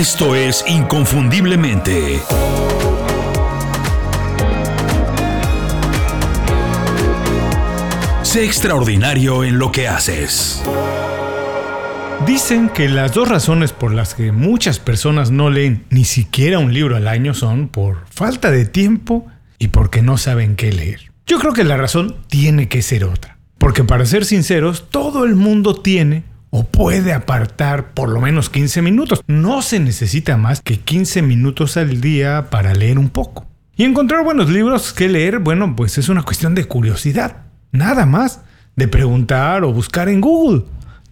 Esto es Inconfundiblemente. Sé extraordinario en lo que haces. Dicen que las dos razones por las que muchas personas no leen ni siquiera un libro al año son por falta de tiempo y porque no saben qué leer. Yo creo que la razón tiene que ser otra. Porque para ser sinceros, todo el mundo tiene o puede apartar por lo menos 15 minutos. No se necesita más que 15 minutos al día para leer un poco. Y encontrar buenos libros que leer, bueno, pues es una cuestión de curiosidad. Nada más. De preguntar o buscar en Google.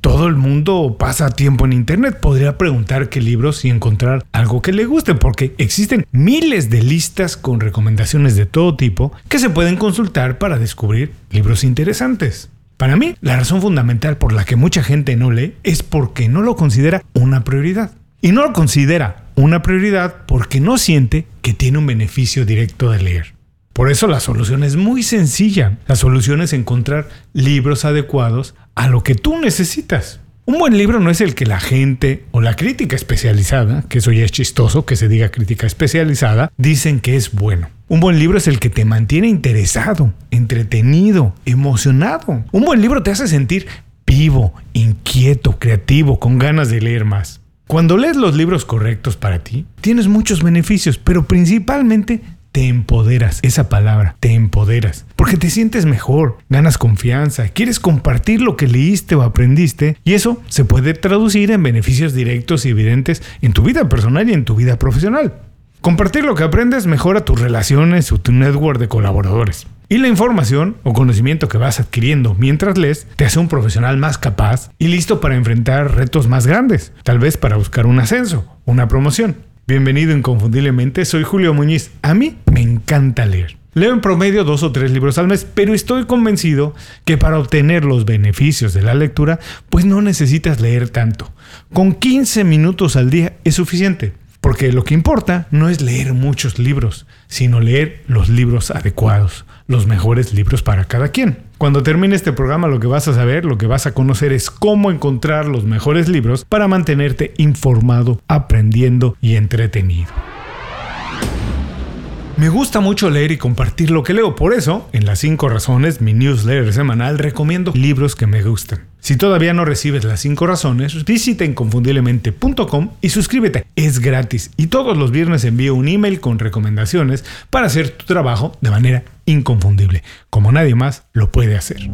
Todo el mundo pasa tiempo en Internet. Podría preguntar qué libros y encontrar algo que le guste, porque existen miles de listas con recomendaciones de todo tipo que se pueden consultar para descubrir libros interesantes. Para mí, la razón fundamental por la que mucha gente no lee es porque no lo considera una prioridad. Y no lo considera una prioridad porque no siente que tiene un beneficio directo de leer. Por eso la solución es muy sencilla. La solución es encontrar libros adecuados a lo que tú necesitas. Un buen libro no es el que la gente o la crítica especializada, que eso ya es chistoso que se diga crítica especializada, dicen que es bueno. Un buen libro es el que te mantiene interesado, entretenido, emocionado. Un buen libro te hace sentir vivo, inquieto, creativo, con ganas de leer más. Cuando lees los libros correctos para ti, tienes muchos beneficios, pero principalmente te empoderas. Esa palabra, te empoderas. Porque te sientes mejor, ganas confianza, quieres compartir lo que leíste o aprendiste y eso se puede traducir en beneficios directos y evidentes en tu vida personal y en tu vida profesional. Compartir lo que aprendes mejora tus relaciones o tu network de colaboradores. Y la información o conocimiento que vas adquiriendo mientras lees te hace un profesional más capaz y listo para enfrentar retos más grandes, tal vez para buscar un ascenso, una promoción. Bienvenido inconfundiblemente, soy Julio Muñiz. A mí me encanta leer. Leo en promedio dos o tres libros al mes, pero estoy convencido que para obtener los beneficios de la lectura, pues no necesitas leer tanto. Con 15 minutos al día es suficiente. Porque lo que importa no es leer muchos libros, sino leer los libros adecuados, los mejores libros para cada quien. Cuando termine este programa lo que vas a saber, lo que vas a conocer es cómo encontrar los mejores libros para mantenerte informado, aprendiendo y entretenido. Me gusta mucho leer y compartir lo que leo, por eso, en las 5 razones, mi newsletter semanal, recomiendo libros que me gustan. Si todavía no recibes las 5 razones, visita inconfundiblemente.com y suscríbete. Es gratis y todos los viernes envío un email con recomendaciones para hacer tu trabajo de manera inconfundible, como nadie más lo puede hacer.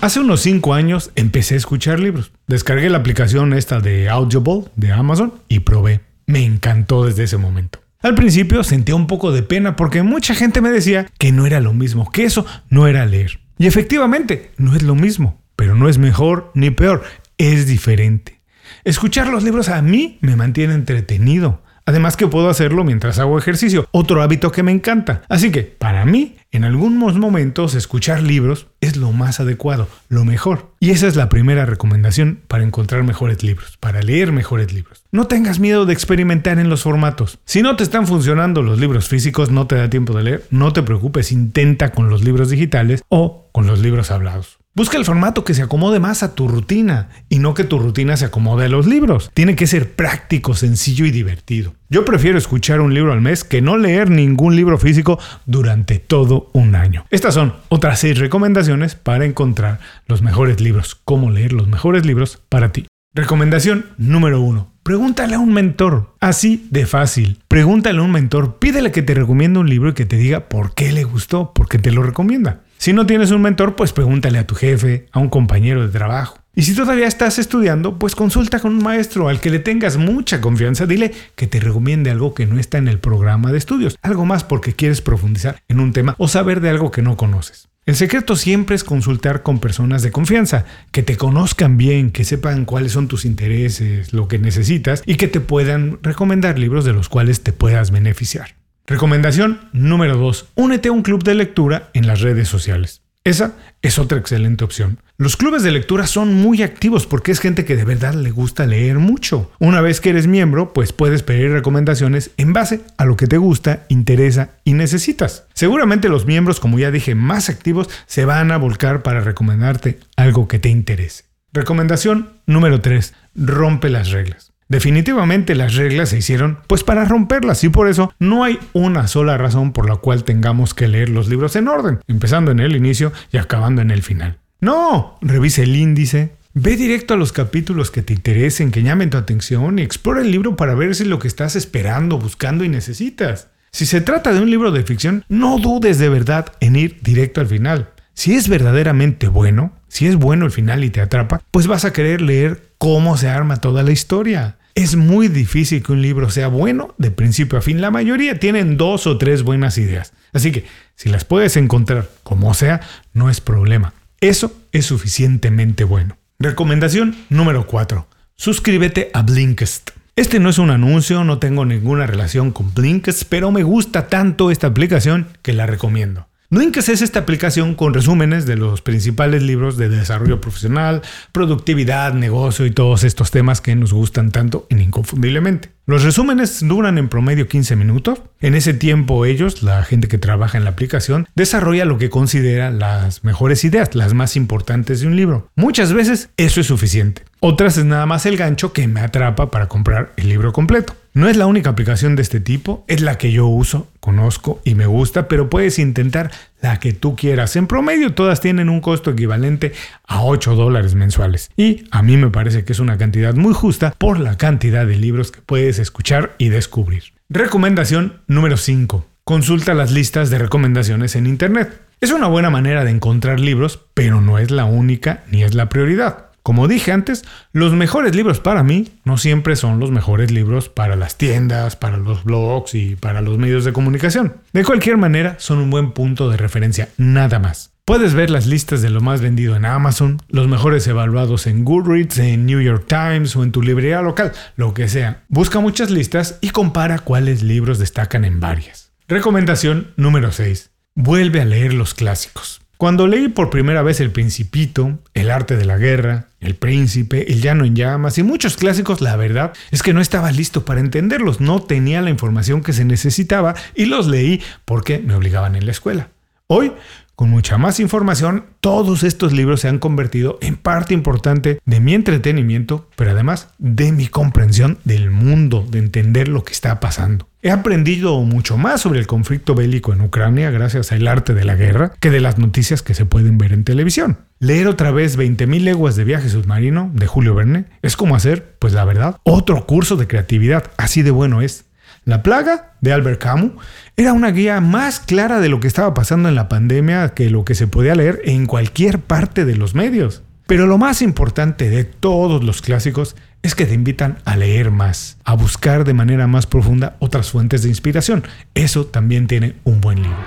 Hace unos 5 años empecé a escuchar libros. Descargué la aplicación esta de Audible de Amazon y probé me encantó desde ese momento. Al principio sentía un poco de pena porque mucha gente me decía que no era lo mismo, que eso no era leer. Y efectivamente, no es lo mismo, pero no es mejor ni peor, es diferente. Escuchar los libros a mí me mantiene entretenido. Además que puedo hacerlo mientras hago ejercicio, otro hábito que me encanta. Así que, para mí, en algunos momentos escuchar libros es lo más adecuado, lo mejor. Y esa es la primera recomendación para encontrar mejores libros, para leer mejores libros. No tengas miedo de experimentar en los formatos. Si no te están funcionando los libros físicos, no te da tiempo de leer, no te preocupes, intenta con los libros digitales o con los libros hablados. Busca el formato que se acomode más a tu rutina y no que tu rutina se acomode a los libros. Tiene que ser práctico, sencillo y divertido. Yo prefiero escuchar un libro al mes que no leer ningún libro físico durante todo un año. Estas son otras seis recomendaciones para encontrar los mejores libros, cómo leer los mejores libros para ti. Recomendación número uno. Pregúntale a un mentor. Así de fácil. Pregúntale a un mentor, pídele que te recomiende un libro y que te diga por qué le gustó, por qué te lo recomienda. Si no tienes un mentor, pues pregúntale a tu jefe, a un compañero de trabajo. Y si todavía estás estudiando, pues consulta con un maestro al que le tengas mucha confianza. Dile que te recomiende algo que no está en el programa de estudios. Algo más porque quieres profundizar en un tema o saber de algo que no conoces. El secreto siempre es consultar con personas de confianza, que te conozcan bien, que sepan cuáles son tus intereses, lo que necesitas y que te puedan recomendar libros de los cuales te puedas beneficiar. Recomendación número 2. Únete a un club de lectura en las redes sociales. Esa es otra excelente opción. Los clubes de lectura son muy activos porque es gente que de verdad le gusta leer mucho. Una vez que eres miembro, pues puedes pedir recomendaciones en base a lo que te gusta, interesa y necesitas. Seguramente los miembros, como ya dije, más activos se van a volcar para recomendarte algo que te interese. Recomendación número 3. Rompe las reglas. Definitivamente las reglas se hicieron pues para romperlas y por eso no hay una sola razón por la cual tengamos que leer los libros en orden, empezando en el inicio y acabando en el final. No, revise el índice, ve directo a los capítulos que te interesen, que llamen tu atención y explora el libro para ver si es lo que estás esperando, buscando y necesitas. Si se trata de un libro de ficción, no dudes de verdad en ir directo al final. Si es verdaderamente bueno, si es bueno el final y te atrapa, pues vas a querer leer cómo se arma toda la historia. Es muy difícil que un libro sea bueno de principio a fin. La mayoría tienen dos o tres buenas ideas. Así que si las puedes encontrar como sea, no es problema. Eso es suficientemente bueno. Recomendación número 4. Suscríbete a Blinkist. Este no es un anuncio, no tengo ninguna relación con Blinkist, pero me gusta tanto esta aplicación que la recomiendo. Blinkist es esta aplicación con resúmenes de los principales libros de desarrollo profesional, productividad, negocio y todos estos temas que nos gustan tanto en Inconfundiblemente. Los resúmenes duran en promedio 15 minutos. En ese tiempo ellos, la gente que trabaja en la aplicación, desarrolla lo que considera las mejores ideas, las más importantes de un libro. Muchas veces eso es suficiente. Otras es nada más el gancho que me atrapa para comprar el libro completo. No es la única aplicación de este tipo, es la que yo uso, conozco y me gusta, pero puedes intentar la que tú quieras. En promedio todas tienen un costo equivalente a 8 dólares mensuales. Y a mí me parece que es una cantidad muy justa por la cantidad de libros que puedes escuchar y descubrir. Recomendación número 5. Consulta las listas de recomendaciones en Internet. Es una buena manera de encontrar libros, pero no es la única ni es la prioridad. Como dije antes, los mejores libros para mí no siempre son los mejores libros para las tiendas, para los blogs y para los medios de comunicación. De cualquier manera, son un buen punto de referencia, nada más. Puedes ver las listas de lo más vendido en Amazon, los mejores evaluados en Goodreads, en New York Times o en tu librería local, lo que sea. Busca muchas listas y compara cuáles libros destacan en varias. Recomendación número 6. Vuelve a leer los clásicos. Cuando leí por primera vez El Principito, El Arte de la Guerra, El Príncipe, El Llano en Llamas y muchos clásicos, la verdad es que no estaba listo para entenderlos, no tenía la información que se necesitaba y los leí porque me obligaban en la escuela. Hoy con mucha más información, todos estos libros se han convertido en parte importante de mi entretenimiento, pero además de mi comprensión del mundo, de entender lo que está pasando. He aprendido mucho más sobre el conflicto bélico en Ucrania gracias al arte de la guerra que de las noticias que se pueden ver en televisión. Leer otra vez 20.000 leguas de viaje submarino de Julio Verne es como hacer, pues la verdad, otro curso de creatividad, así de bueno es. La plaga de Albert Camus era una guía más clara de lo que estaba pasando en la pandemia que lo que se podía leer en cualquier parte de los medios. Pero lo más importante de todos los clásicos es que te invitan a leer más, a buscar de manera más profunda otras fuentes de inspiración. Eso también tiene un buen libro.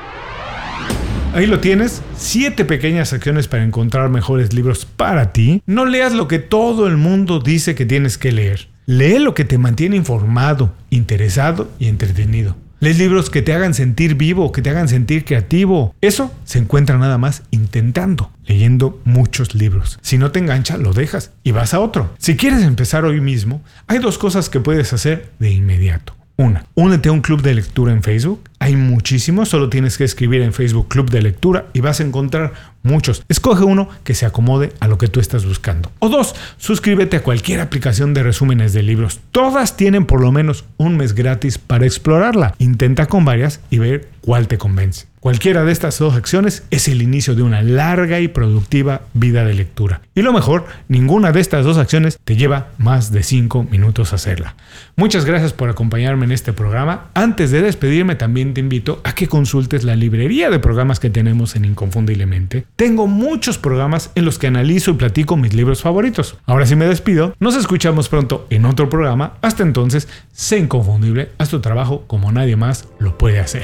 Ahí lo tienes, siete pequeñas acciones para encontrar mejores libros para ti. No leas lo que todo el mundo dice que tienes que leer. Lee lo que te mantiene informado, interesado y entretenido. Lee libros que te hagan sentir vivo, que te hagan sentir creativo. Eso se encuentra nada más intentando, leyendo muchos libros. Si no te engancha, lo dejas y vas a otro. Si quieres empezar hoy mismo, hay dos cosas que puedes hacer de inmediato. Una, únete a un club de lectura en Facebook. Hay muchísimos, solo tienes que escribir en Facebook Club de Lectura y vas a encontrar muchos. Escoge uno que se acomode a lo que tú estás buscando. O dos, suscríbete a cualquier aplicación de resúmenes de libros. Todas tienen por lo menos un mes gratis para explorarla. Intenta con varias y ver cuál te convence. Cualquiera de estas dos acciones es el inicio de una larga y productiva vida de lectura. Y lo mejor, ninguna de estas dos acciones te lleva más de 5 minutos hacerla. Muchas gracias por acompañarme en este programa. Antes de despedirme te invito a que consultes la librería de programas que tenemos en Inconfundiblemente. Tengo muchos programas en los que analizo y platico mis libros favoritos. Ahora sí me despido. Nos escuchamos pronto en otro programa. Hasta entonces, sé inconfundible. Haz tu trabajo como nadie más lo puede hacer.